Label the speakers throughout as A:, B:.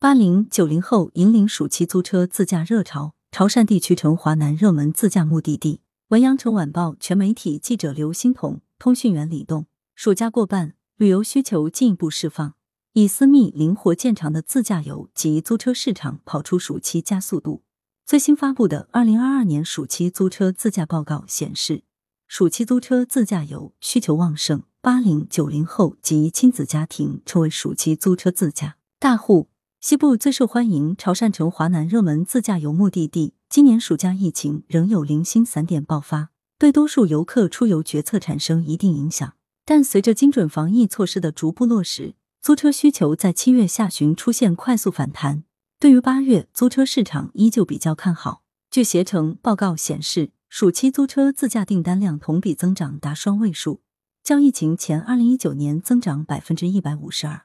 A: 八零九零后引领暑期租车自驾热潮，潮汕地区成华南热门自驾目的地。文阳城晚报全媒体记者刘欣彤，通讯员李栋。暑假过半，旅游需求进一步释放，以私密、灵活见长的自驾游及租车市场跑出暑期加速度。最新发布的二零二二年暑期租车自驾报告显示，暑期租车自驾游需求旺盛，八零九零后及亲子家庭成为暑期租车自驾大户。西部最受欢迎潮汕城华南热门自驾游目的地，今年暑假疫情仍有零星散点爆发，对多数游客出游决策产生一定影响。但随着精准防疫措施的逐步落实，租车需求在七月下旬出现快速反弹。对于八月租车市场依旧比较看好。据携程报告显示，暑期租车自驾订单量同比增长达双位数，较疫情前二零一九年增长百分之一百五十二。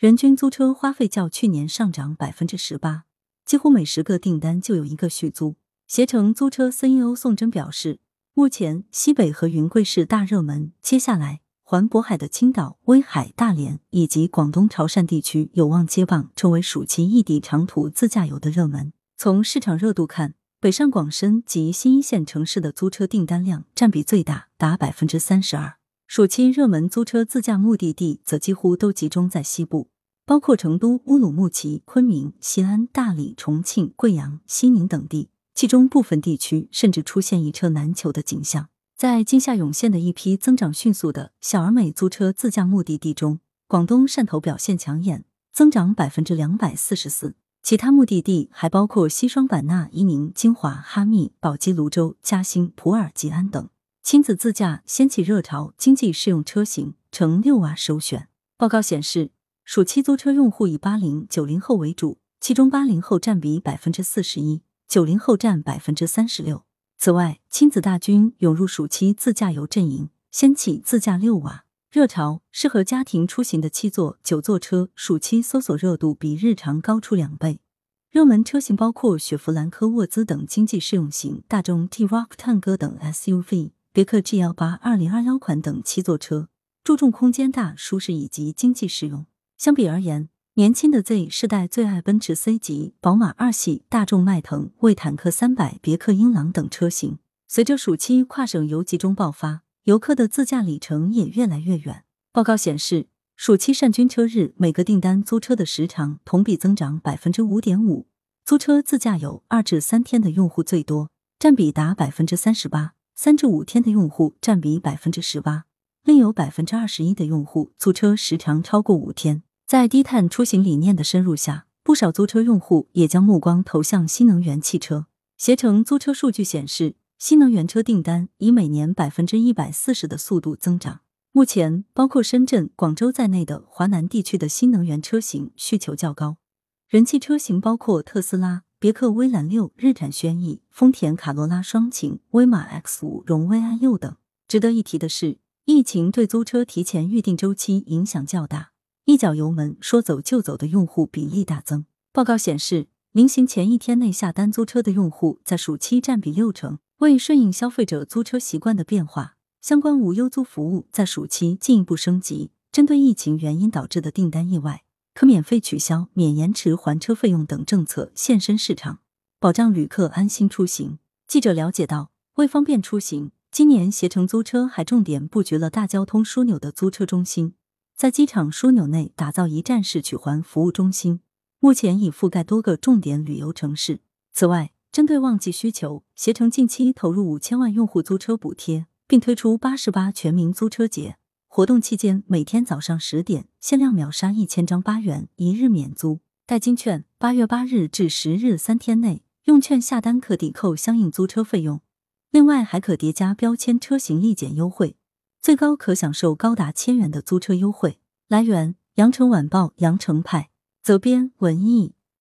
A: 人均租车花费较去年上涨百分之十八，几乎每十个订单就有一个续租。携程租车 CEO 宋真表示，目前西北和云贵是大热门，接下来环渤海的青岛、威海、大连以及广东潮汕地区有望接棒，成为暑期异地长途自驾游的热门。从市场热度看，北上广深及新一线城市的租车订单量占比最大，达百分之三十二。暑期热门租车自驾目的地则几乎都集中在西部，包括成都、乌鲁木齐、昆明、西安、大理、重庆、贵阳、西宁等地，其中部分地区甚至出现一车难求的景象。在今夏涌现的一批增长迅速的小而美租车自驾目的地中，广东汕头表现抢眼，增长百分之两百四十四。其他目的地还包括西双版纳、伊宁、金华、哈密、宝鸡、泸州、嘉兴、普洱、吉安等。亲子自驾掀起热潮，经济适用车型成六娃首选。报告显示，暑期租车用户以八零九零后为主，其中八零后占比百分之四十一，九零后占百分之三十六。此外，亲子大军涌入暑期自驾游阵营，掀起自驾六娃热潮。适合家庭出行的七座、九座车，暑期搜索热度比日常高出两倍。热门车型包括雪佛兰科沃兹等经济适用型，大众 T Rock 探戈等 SUV。别克 GL 八二零二幺款等七座车，注重空间大、舒适以及经济实用。相比而言，年轻的 Z 世代最爱奔驰 C 级、宝马二系、大众迈腾、魏坦克三百、别克英朗等车型。随着暑期跨省游集中爆发，游客的自驾里程也越来越远。报告显示，暑期善均车日每个订单租车的时长同比增长百分之五点五，租车自驾游二至三天的用户最多，占比达百分之三十八。三至五天的用户占比百分之十八，另有百分之二十一的用户租车时长超过五天。在低碳出行理念的深入下，不少租车用户也将目光投向新能源汽车。携程租车数据显示，新能源车订单以每年百分之一百四十的速度增长。目前，包括深圳、广州在内的华南地区的新能源车型需求较高，人气车型包括特斯拉。别克威兰六、日产轩逸、丰田卡罗拉双擎、威马 X 五、荣威 i 六等。值得一提的是，疫情对租车提前预订周期影响较大，一脚油门说走就走的用户比例大增。报告显示，临行前一天内下单租车的用户在暑期占比六成。为顺应消费者租车习惯的变化，相关无忧租服务在暑期进一步升级，针对疫情原因导致的订单意外。可免费取消、免延迟还车费用等政策现身市场，保障旅客安心出行。记者了解到，为方便出行，今年携程租车还重点布局了大交通枢纽的租车中心，在机场枢纽内打造一站式取还服务中心，目前已覆盖多个重点旅游城市。此外，针对旺季需求，携程近期投入五千万用户租车补贴，并推出八十八全民租车节。活动期间，每天早上十点限量秒杀一千张八元一日免租代金券，八月八日至十日三天内用券下单可抵扣相应租车费用，另外还可叠加标签车型立减优惠，最高可享受高达千元的租车优惠。来源：羊城晚报羊城派，责编：文艺。